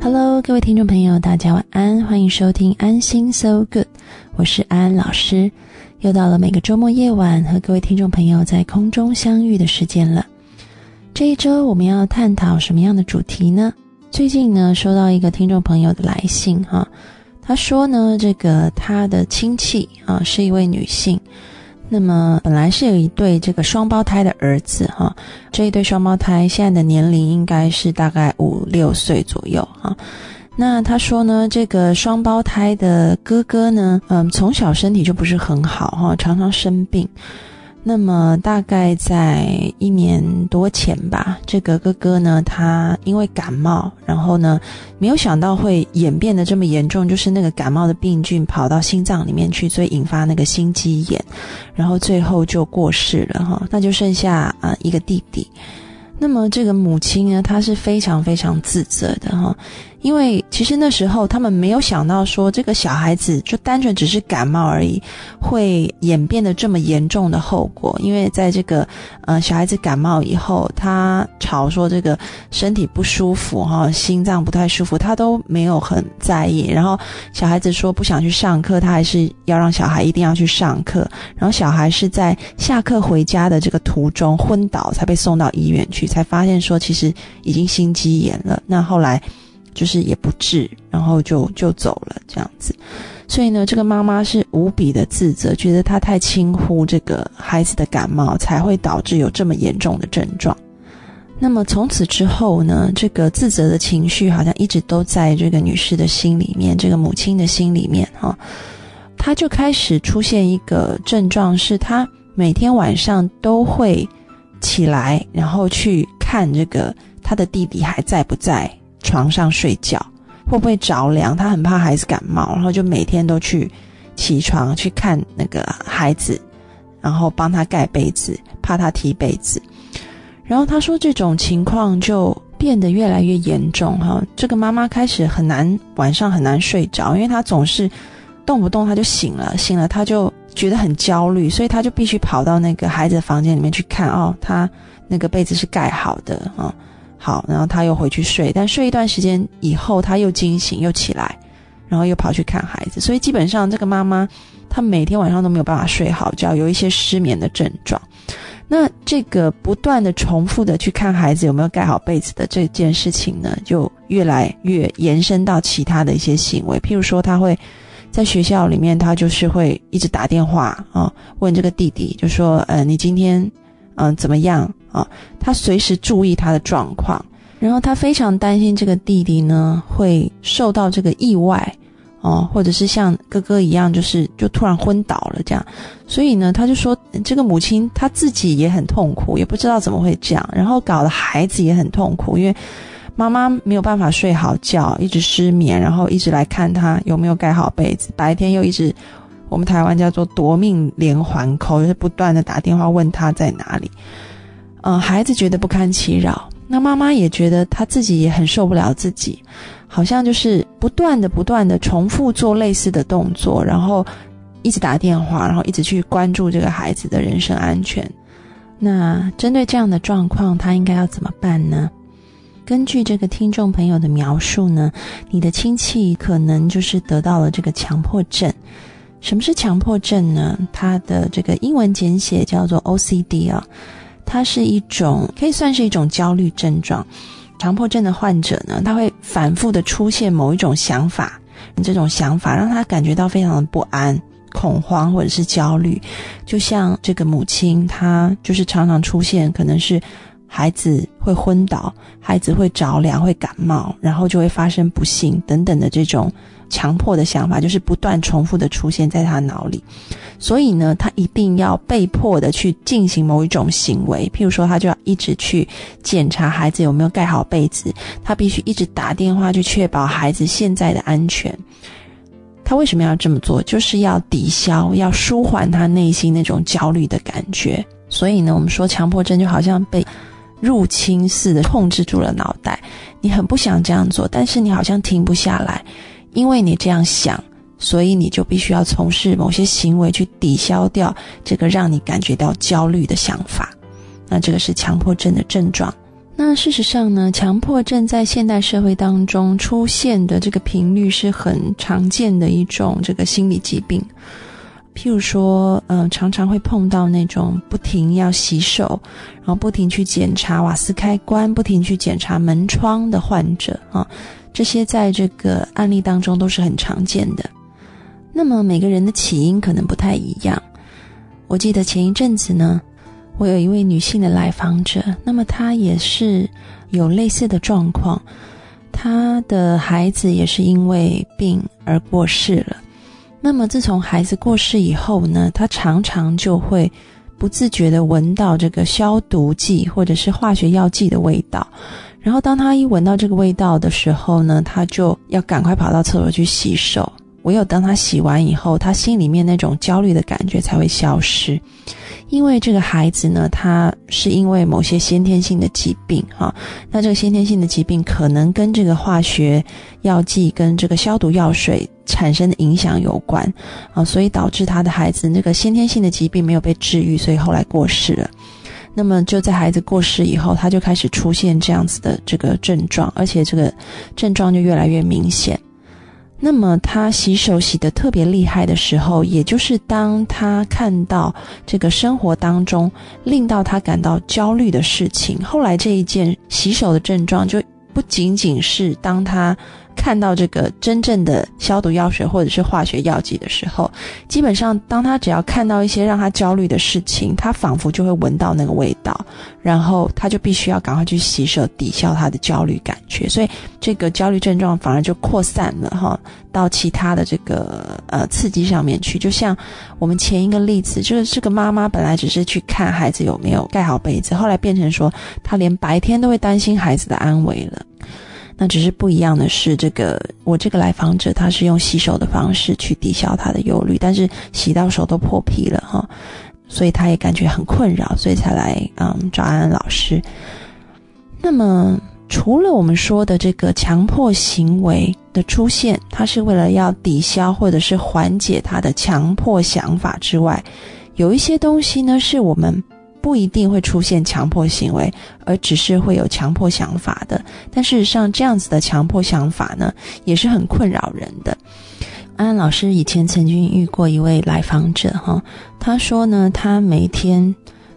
Hello，各位听众朋友，大家晚安，欢迎收听安心 So Good，我是安安老师。又到了每个周末夜晚和各位听众朋友在空中相遇的时间了。这一周我们要探讨什么样的主题呢？最近呢，收到一个听众朋友的来信哈，他说呢，这个他的亲戚啊是一位女性。那么本来是有一对这个双胞胎的儿子哈，这一对双胞胎现在的年龄应该是大概五六岁左右哈。那他说呢，这个双胞胎的哥哥呢，嗯，从小身体就不是很好哈，常常生病。那么大概在一年多前吧，这个哥哥呢，他因为感冒，然后呢，没有想到会演变得这么严重，就是那个感冒的病菌跑到心脏里面去，所以引发那个心肌炎，然后最后就过世了哈。那就剩下啊一个弟弟。那么这个母亲呢，她是非常非常自责的哈。因为其实那时候他们没有想到说这个小孩子就单纯只是感冒而已，会演变得这么严重的后果。因为在这个呃小孩子感冒以后，他吵说这个身体不舒服哈，心脏不太舒服，他都没有很在意。然后小孩子说不想去上课，他还是要让小孩一定要去上课。然后小孩是在下课回家的这个途中昏倒，才被送到医院去，才发现说其实已经心肌炎了。那后来。就是也不治，然后就就走了这样子，所以呢，这个妈妈是无比的自责，觉得她太轻忽这个孩子的感冒，才会导致有这么严重的症状。那么从此之后呢，这个自责的情绪好像一直都在这个女士的心里面，这个母亲的心里面哈，她就开始出现一个症状，是她每天晚上都会起来，然后去看这个她的弟弟还在不在。床上睡觉会不会着凉？他很怕孩子感冒，然后就每天都去起床去看那个孩子，然后帮他盖被子，怕他踢被子。然后他说这种情况就变得越来越严重哈。这个妈妈开始很难晚上很难睡着，因为她总是动不动她就醒了，醒了她就觉得很焦虑，所以她就必须跑到那个孩子的房间里面去看哦，他那个被子是盖好的啊。好，然后他又回去睡，但睡一段时间以后，他又惊醒，又起来，然后又跑去看孩子。所以基本上，这个妈妈她每天晚上都没有办法睡好觉，有一些失眠的症状。那这个不断的重复的去看孩子有没有盖好被子的这件事情呢，就越来越延伸到其他的一些行为。譬如说，他会在学校里面，他就是会一直打电话啊，问这个弟弟，就说：“呃，你今天嗯怎么样？”啊，他随时注意他的状况，然后他非常担心这个弟弟呢会受到这个意外，哦，或者是像哥哥一样，就是就突然昏倒了这样，所以呢，他就说这个母亲他自己也很痛苦，也不知道怎么会这样，然后搞得孩子也很痛苦，因为妈妈没有办法睡好觉，一直失眠，然后一直来看他有没有盖好被子，白天又一直我们台湾叫做夺命连环扣，就是不断的打电话问他在哪里。嗯，孩子觉得不堪其扰，那妈妈也觉得她自己也很受不了自己，好像就是不断的、不断的重复做类似的动作，然后一直打电话，然后一直去关注这个孩子的人身安全。那针对这样的状况，他应该要怎么办呢？根据这个听众朋友的描述呢，你的亲戚可能就是得到了这个强迫症。什么是强迫症呢？它的这个英文简写叫做 OCD 啊。它是一种可以算是一种焦虑症状，强迫症的患者呢，他会反复的出现某一种想法，这种想法让他感觉到非常的不安、恐慌或者是焦虑，就像这个母亲，她就是常常出现，可能是孩子会昏倒，孩子会着凉、会感冒，然后就会发生不幸等等的这种。强迫的想法就是不断重复的出现在他脑里，所以呢，他一定要被迫的去进行某一种行为，譬如说，他就要一直去检查孩子有没有盖好被子，他必须一直打电话去确保孩子现在的安全。他为什么要这么做？就是要抵消、要舒缓他内心那种焦虑的感觉。所以呢，我们说强迫症就好像被入侵似的控制住了脑袋，你很不想这样做，但是你好像停不下来。因为你这样想，所以你就必须要从事某些行为去抵消掉这个让你感觉到焦虑的想法。那这个是强迫症的症状。那事实上呢，强迫症在现代社会当中出现的这个频率是很常见的一种这个心理疾病。譬如说，嗯，常常会碰到那种不停要洗手，然后不停去检查瓦斯开关，不停去检查门窗的患者啊，这些在这个案例当中都是很常见的。那么每个人的起因可能不太一样。我记得前一阵子呢，我有一位女性的来访者，那么她也是有类似的状况，她的孩子也是因为病而过世了。那么，自从孩子过世以后呢，他常常就会不自觉的闻到这个消毒剂或者是化学药剂的味道。然后，当他一闻到这个味道的时候呢，他就要赶快跑到厕所去洗手。唯有当他洗完以后，他心里面那种焦虑的感觉才会消失。因为这个孩子呢，他是因为某些先天性的疾病，哈，那这个先天性的疾病可能跟这个化学药剂跟这个消毒药水。产生的影响有关啊，所以导致他的孩子那个先天性的疾病没有被治愈，所以后来过世了。那么就在孩子过世以后，他就开始出现这样子的这个症状，而且这个症状就越来越明显。那么他洗手洗得特别厉害的时候，也就是当他看到这个生活当中令到他感到焦虑的事情，后来这一件洗手的症状就不仅仅是当他。看到这个真正的消毒药水或者是化学药剂的时候，基本上当他只要看到一些让他焦虑的事情，他仿佛就会闻到那个味道，然后他就必须要赶快去洗手抵消他的焦虑感觉，所以这个焦虑症状反而就扩散了哈，到其他的这个呃刺激上面去。就像我们前一个例子，就是这个妈妈本来只是去看孩子有没有盖好被子，后来变成说她连白天都会担心孩子的安危了。那只是不一样的是，这个我这个来访者他是用洗手的方式去抵消他的忧虑，但是洗到手都破皮了哈，所以他也感觉很困扰，所以才来嗯找安安老师。那么除了我们说的这个强迫行为的出现，它是为了要抵消或者是缓解他的强迫想法之外，有一些东西呢是我们。不一定会出现强迫行为，而只是会有强迫想法的。但事实上，这样子的强迫想法呢，也是很困扰人的。安安老师以前曾经遇过一位来访者，哈，他说呢，他每天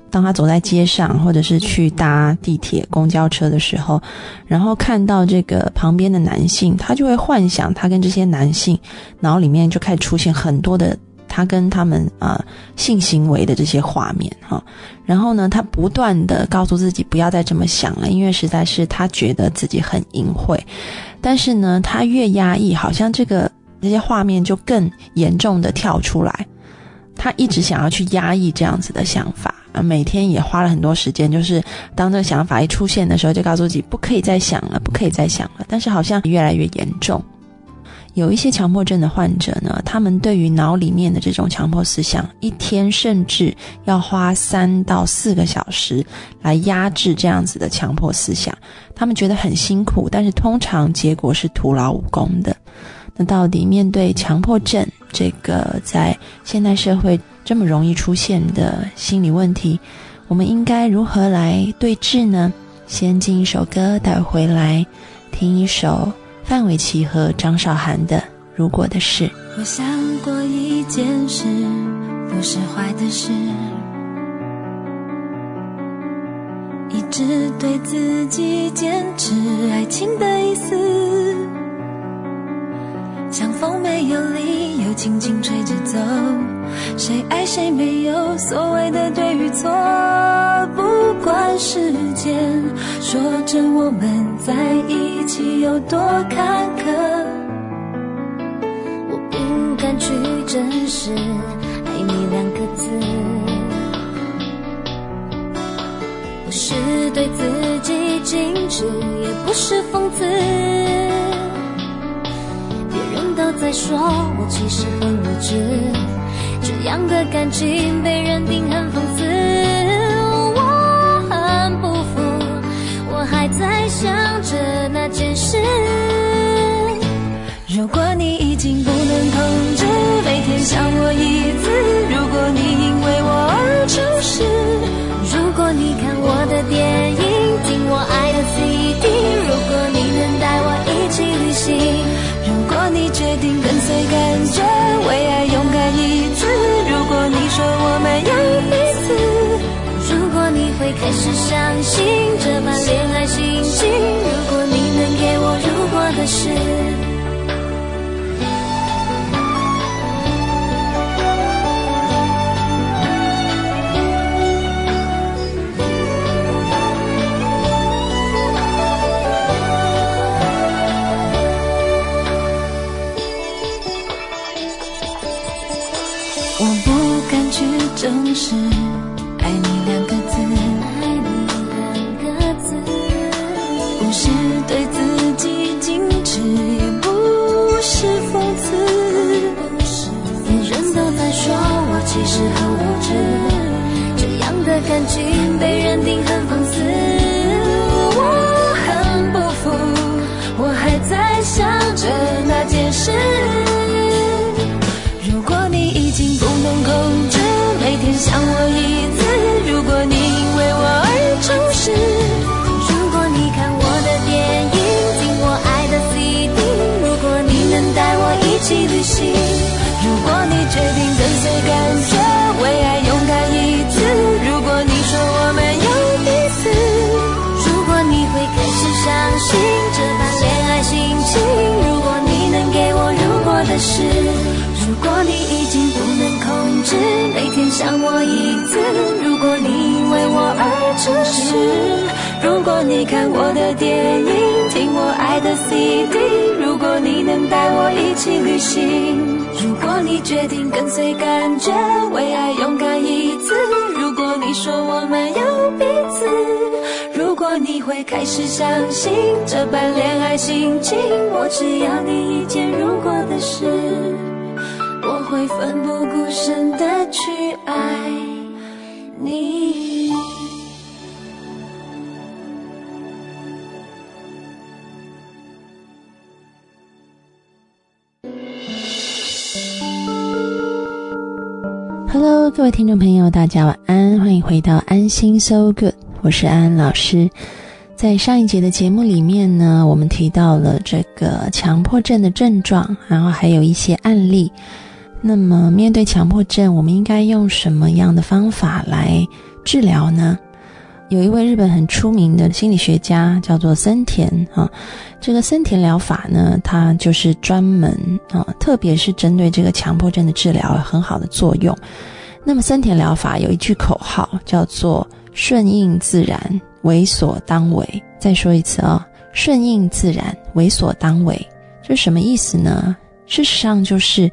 当他走在街上，或者是去搭地铁、公交车的时候，然后看到这个旁边的男性，他就会幻想他跟这些男性，脑里面就开始出现很多的。他跟他们啊性行为的这些画面哈，然后呢，他不断的告诉自己不要再这么想了，因为实在是他觉得自己很淫秽，但是呢，他越压抑，好像这个这些画面就更严重的跳出来，他一直想要去压抑这样子的想法啊，每天也花了很多时间，就是当这个想法一出现的时候，就告诉自己不可以再想了，不可以再想了，但是好像越来越严重。有一些强迫症的患者呢，他们对于脑里面的这种强迫思想，一天甚至要花三到四个小时来压制这样子的强迫思想，他们觉得很辛苦，但是通常结果是徒劳无功的。那到底面对强迫症这个在现代社会这么容易出现的心理问题，我们应该如何来对治呢？先进一首歌，带回来听一首。范玮琪和张韶涵的《如果的事》。我想过一件事，不是坏的事，一直对自己坚持爱情的意思，像风没有理由轻轻吹着走，谁爱谁没有所谓的对与错，不管时间说着我们在一起有多坎坷，我不敢去证实爱你两个字，不是对自己矜持，也不是讽刺，都在说我其实很无知，这样的感情被认定很讽刺。我很不服，我还在想着那件事。如果你已经不能控制，每天想我一次。如果你因为我而出事，如果你看我的电影，听我爱的 CD。如果你能带我一起旅行。你决定跟随感觉，为爱勇敢一次。如果你说我们要彼此，如果你会开始相信是，如果你已经不能控制。每天想我一次，如果你因为我而诚实，如果你看我的电影，听我爱的 CD，如果你能带我一起旅行，如果你决定跟随感觉，为爱勇敢一次，如果你说我们有彼此，你会开始相信这般恋爱心情，我只要你一件如果的事。我会奋不顾身的去爱你。Hello，各位听众朋友，大家晚安，欢迎回到安心 So Good，我是安安老师。在上一节的节目里面呢，我们提到了这个强迫症的症状，然后还有一些案例。那么，面对强迫症，我们应该用什么样的方法来治疗呢？有一位日本很出名的心理学家叫做森田啊，这个森田疗法呢，它就是专门啊，特别是针对这个强迫症的治疗很好的作用。那么，森田疗法有一句口号叫做“顺应自然，为所当为”。再说一次啊，“顺应自然，为所当为”，这什么意思呢？事实上就是。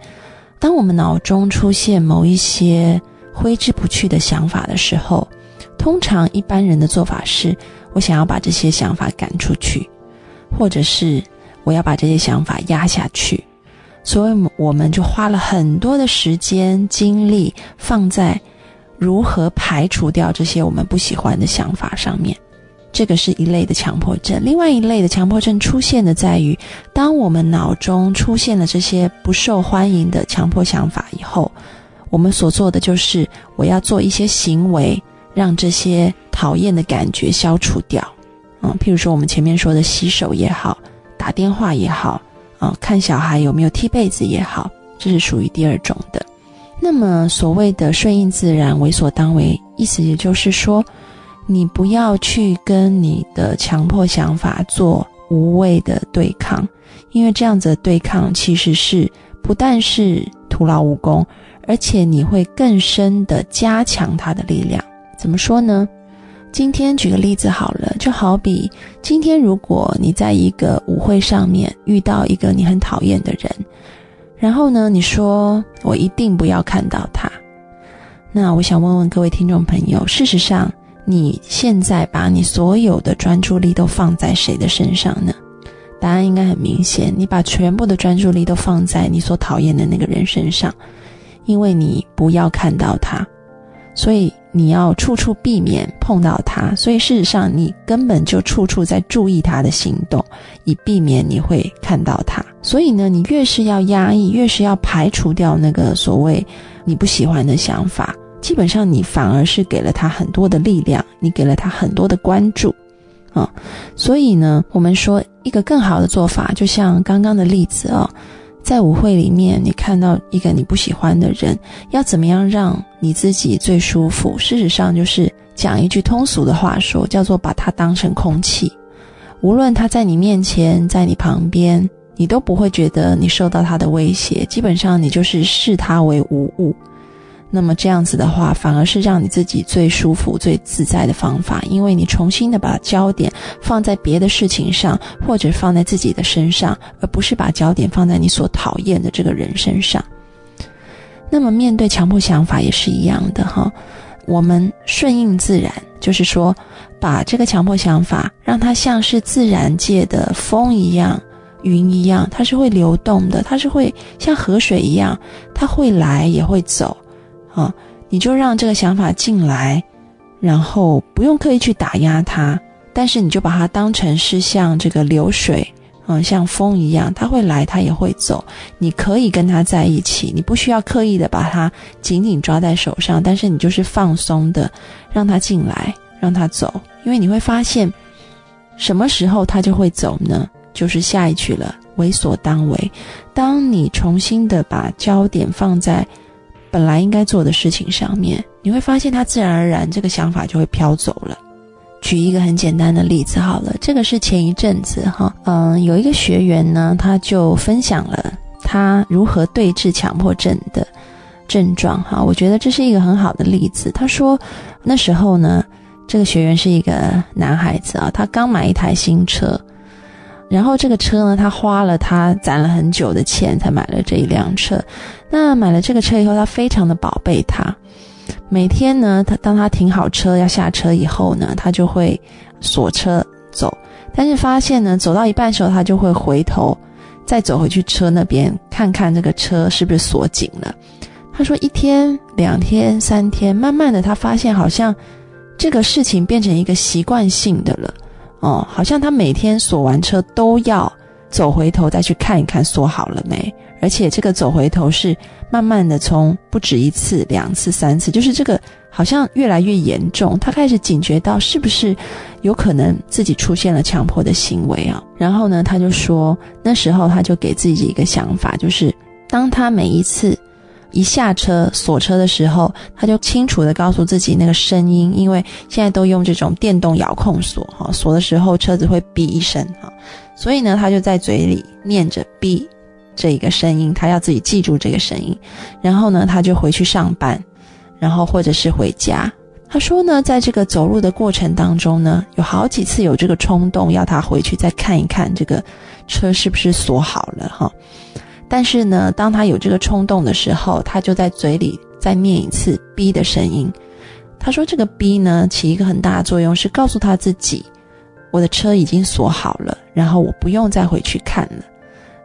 当我们脑中出现某一些挥之不去的想法的时候，通常一般人的做法是：我想要把这些想法赶出去，或者是我要把这些想法压下去。所以我们就花了很多的时间精力放在如何排除掉这些我们不喜欢的想法上面。这个是一类的强迫症，另外一类的强迫症出现的在于，当我们脑中出现了这些不受欢迎的强迫想法以后，我们所做的就是我要做一些行为，让这些讨厌的感觉消除掉。嗯，譬如说我们前面说的洗手也好，打电话也好，啊，看小孩有没有踢被子也好，这是属于第二种的。那么所谓的顺应自然，为所当为，意思也就是说。你不要去跟你的强迫想法做无谓的对抗，因为这样子的对抗其实是不但是徒劳无功，而且你会更深的加强它的力量。怎么说呢？今天举个例子好了，就好比今天如果你在一个舞会上面遇到一个你很讨厌的人，然后呢，你说我一定不要看到他，那我想问问各位听众朋友，事实上。你现在把你所有的专注力都放在谁的身上呢？答案应该很明显，你把全部的专注力都放在你所讨厌的那个人身上，因为你不要看到他，所以你要处处避免碰到他。所以事实上，你根本就处处在注意他的行动，以避免你会看到他。所以呢，你越是要压抑，越是要排除掉那个所谓你不喜欢的想法。基本上，你反而是给了他很多的力量，你给了他很多的关注，啊，所以呢，我们说一个更好的做法，就像刚刚的例子啊，在舞会里面，你看到一个你不喜欢的人，要怎么样让你自己最舒服？事实上，就是讲一句通俗的话说，叫做把他当成空气。无论他在你面前，在你旁边，你都不会觉得你受到他的威胁。基本上，你就是视他为无物。那么这样子的话，反而是让你自己最舒服、最自在的方法，因为你重新的把焦点放在别的事情上，或者放在自己的身上，而不是把焦点放在你所讨厌的这个人身上。那么面对强迫想法也是一样的哈，我们顺应自然，就是说把这个强迫想法让它像是自然界的风一样、云一样，它是会流动的，它是会像河水一样，它会来也会走。啊，你就让这个想法进来，然后不用刻意去打压它，但是你就把它当成是像这个流水，嗯，像风一样，它会来，它也会走。你可以跟它在一起，你不需要刻意的把它紧紧抓在手上，但是你就是放松的让它进来，让它走，因为你会发现，什么时候它就会走呢？就是下一曲了，为所当为。当你重新的把焦点放在。本来应该做的事情上面，你会发现他自然而然这个想法就会飘走了。举一个很简单的例子好了，这个是前一阵子哈，嗯，有一个学员呢，他就分享了他如何对治强迫症的症状哈，我觉得这是一个很好的例子。他说那时候呢，这个学员是一个男孩子啊，他刚买一台新车。然后这个车呢，他花了他攒了很久的钱才买了这一辆车。那买了这个车以后，他非常的宝贝它。每天呢，他当他停好车要下车以后呢，他就会锁车走。但是发现呢，走到一半时候，他就会回头再走回去车那边看看这个车是不是锁紧了。他说一天、两天、三天，慢慢的他发现好像这个事情变成一个习惯性的了。哦，好像他每天锁完车都要走回头再去看一看锁好了没，而且这个走回头是慢慢的从不止一次、两次、三次，就是这个好像越来越严重。他开始警觉到是不是有可能自己出现了强迫的行为啊？然后呢，他就说那时候他就给自己一个想法，就是当他每一次。一下车锁车的时候，他就清楚的告诉自己那个声音，因为现在都用这种电动遥控锁哈，锁的时候车子会哔一声哈，所以呢，他就在嘴里念着哔这一个声音，他要自己记住这个声音，然后呢，他就回去上班，然后或者是回家。他说呢，在这个走路的过程当中呢，有好几次有这个冲动要他回去再看一看这个车是不是锁好了哈。但是呢，当他有这个冲动的时候，他就在嘴里再念一次“ B 的声音。他说：“这个“ B 呢，起一个很大的作用，是告诉他自己，我的车已经锁好了，然后我不用再回去看了。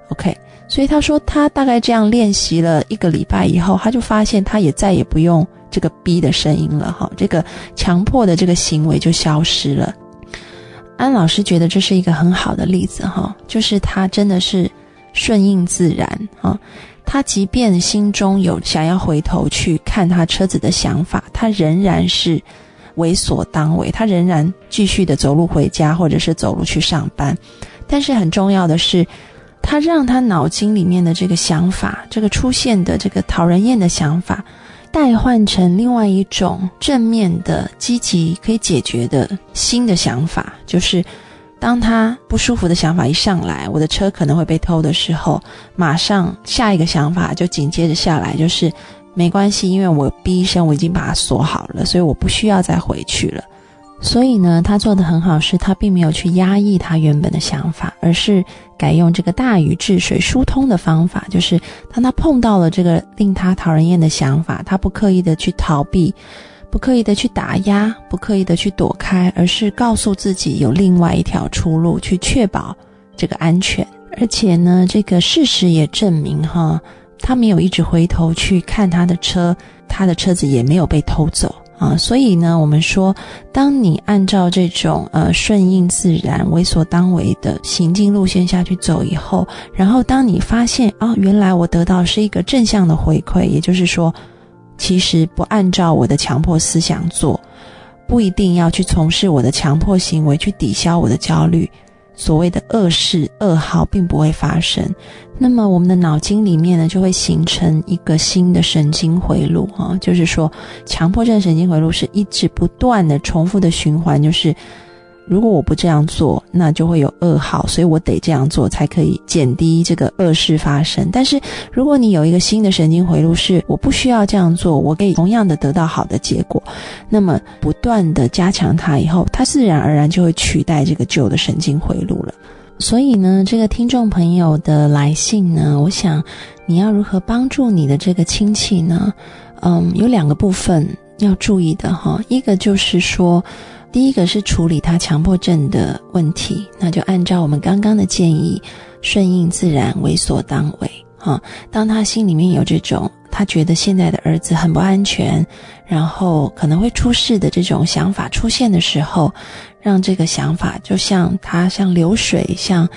”OK，所以他说他大概这样练习了一个礼拜以后，他就发现他也再也不用这个“ B 的声音了，哈，这个强迫的这个行为就消失了。安老师觉得这是一个很好的例子，哈，就是他真的是。顺应自然啊，他即便心中有想要回头去看他车子的想法，他仍然是为所当为，他仍然继续的走路回家，或者是走路去上班。但是很重要的是，他让他脑筋里面的这个想法，这个出现的这个讨人厌的想法，代换成另外一种正面的、积极可以解决的新的想法，就是。当他不舒服的想法一上来，我的车可能会被偷的时候，马上下一个想法就紧接着下来，就是没关系，因为我逼声我已经把它锁好了，所以我不需要再回去了。所以呢，他做的很好，是他并没有去压抑他原本的想法，而是改用这个大禹治水疏通的方法，就是当他碰到了这个令他讨人厌的想法，他不刻意的去逃避。不刻意的去打压，不刻意的去躲开，而是告诉自己有另外一条出路，去确保这个安全。而且呢，这个事实也证明，哈，他没有一直回头去看他的车，他的车子也没有被偷走啊。所以呢，我们说，当你按照这种呃顺应自然、为所当为的行进路线下去走以后，然后当你发现啊，原来我得到是一个正向的回馈，也就是说。其实不按照我的强迫思想做，不一定要去从事我的强迫行为去抵消我的焦虑。所谓的恶事噩耗并不会发生。那么我们的脑筋里面呢，就会形成一个新的神经回路啊，就是说，强迫症神经回路是一直不断的重复的循环，就是。如果我不这样做，那就会有噩耗，所以我得这样做才可以减低这个恶事发生。但是，如果你有一个新的神经回路，是我不需要这样做，我可以同样的得到好的结果，那么不断的加强它以后，它自然而然就会取代这个旧的神经回路了。所以呢，这个听众朋友的来信呢，我想你要如何帮助你的这个亲戚呢？嗯，有两个部分要注意的哈，一个就是说。第一个是处理他强迫症的问题，那就按照我们刚刚的建议，顺应自然，为所当为。哈，当他心里面有这种他觉得现在的儿子很不安全，然后可能会出事的这种想法出现的时候，让这个想法就像他像流水，像。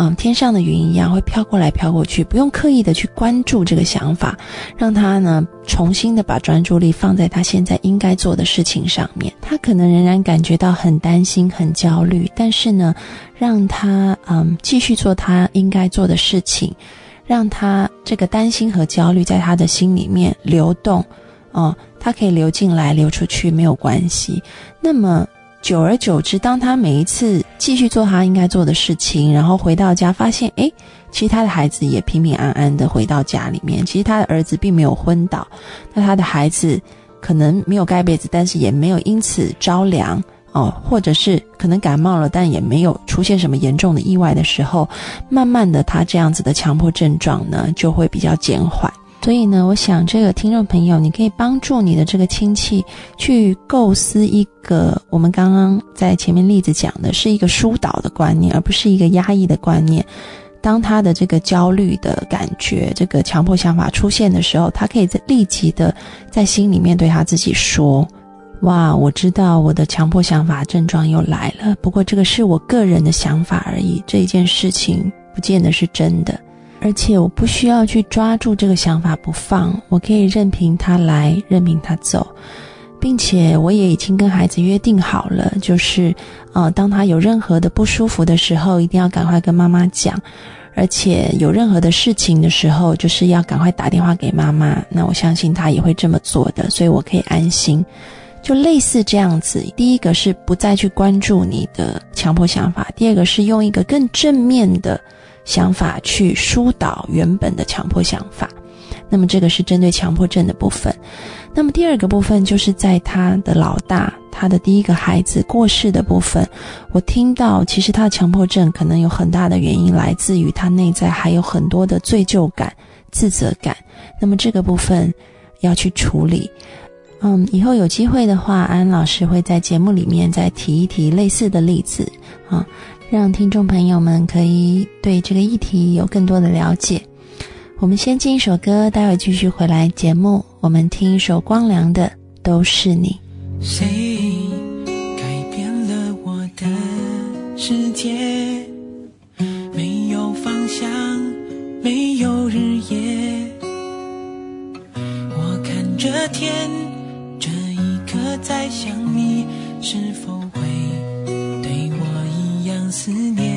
嗯，天上的云一样会飘过来飘过去，不用刻意的去关注这个想法，让他呢重新的把专注力放在他现在应该做的事情上面。他可能仍然感觉到很担心、很焦虑，但是呢，让他嗯继续做他应该做的事情，让他这个担心和焦虑在他的心里面流动，哦，他可以流进来、流出去没有关系。那么。久而久之，当他每一次继续做他应该做的事情，然后回到家发现，哎，其实他的孩子也平平安安的回到家里面。其实他的儿子并没有昏倒，那他的孩子可能没有盖被子，但是也没有因此着凉哦，或者是可能感冒了，但也没有出现什么严重的意外的时候，慢慢的，他这样子的强迫症状呢就会比较减缓。所以呢，我想这个听众朋友，你可以帮助你的这个亲戚去构思一个我们刚刚在前面例子讲的是一个疏导的观念，而不是一个压抑的观念。当他的这个焦虑的感觉、这个强迫想法出现的时候，他可以在立即的在心里面对他自己说：“哇，我知道我的强迫想法症状又来了，不过这个是我个人的想法而已，这一件事情不见得是真的。”而且我不需要去抓住这个想法不放，我可以任凭他来，任凭他走，并且我也已经跟孩子约定好了，就是，呃，当他有任何的不舒服的时候，一定要赶快跟妈妈讲，而且有任何的事情的时候，就是要赶快打电话给妈妈。那我相信他也会这么做的，所以我可以安心。就类似这样子，第一个是不再去关注你的强迫想法，第二个是用一个更正面的。想法去疏导原本的强迫想法，那么这个是针对强迫症的部分。那么第二个部分就是在他的老大，他的第一个孩子过世的部分，我听到其实他的强迫症可能有很大的原因来自于他内在还有很多的罪疚感、自责感。那么这个部分要去处理。嗯，以后有机会的话，安老师会在节目里面再提一提类似的例子啊。让听众朋友们可以对这个议题有更多的了解。我们先进一首歌，待会继续回来节目。我们听一首光良的《都是你》。谁改变了我的世界？没有方向，没有日夜。我看着天，这一刻在想你，是否？思念，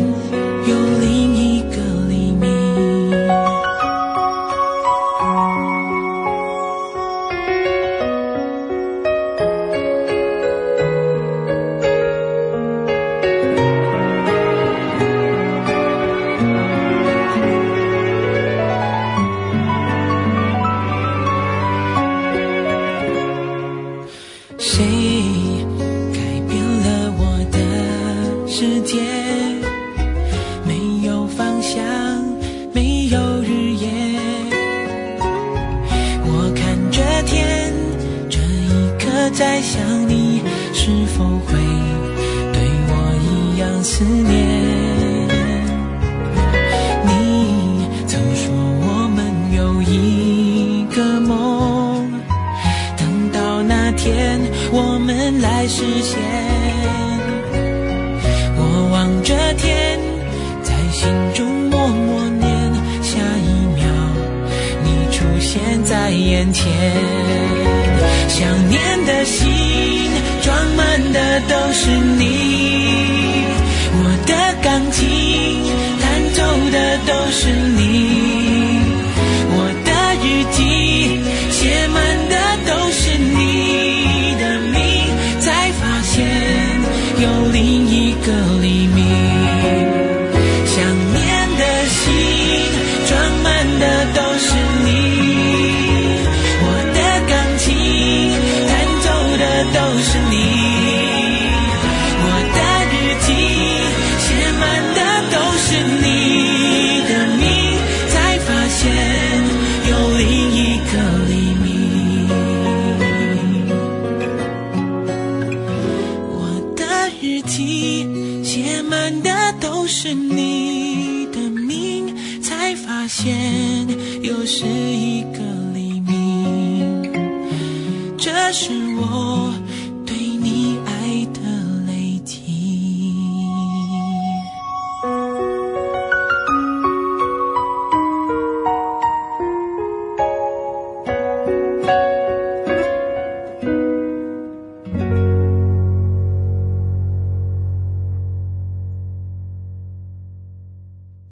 again. 眼前想念的心装满的都是你我的钢琴弹奏的都是你。我。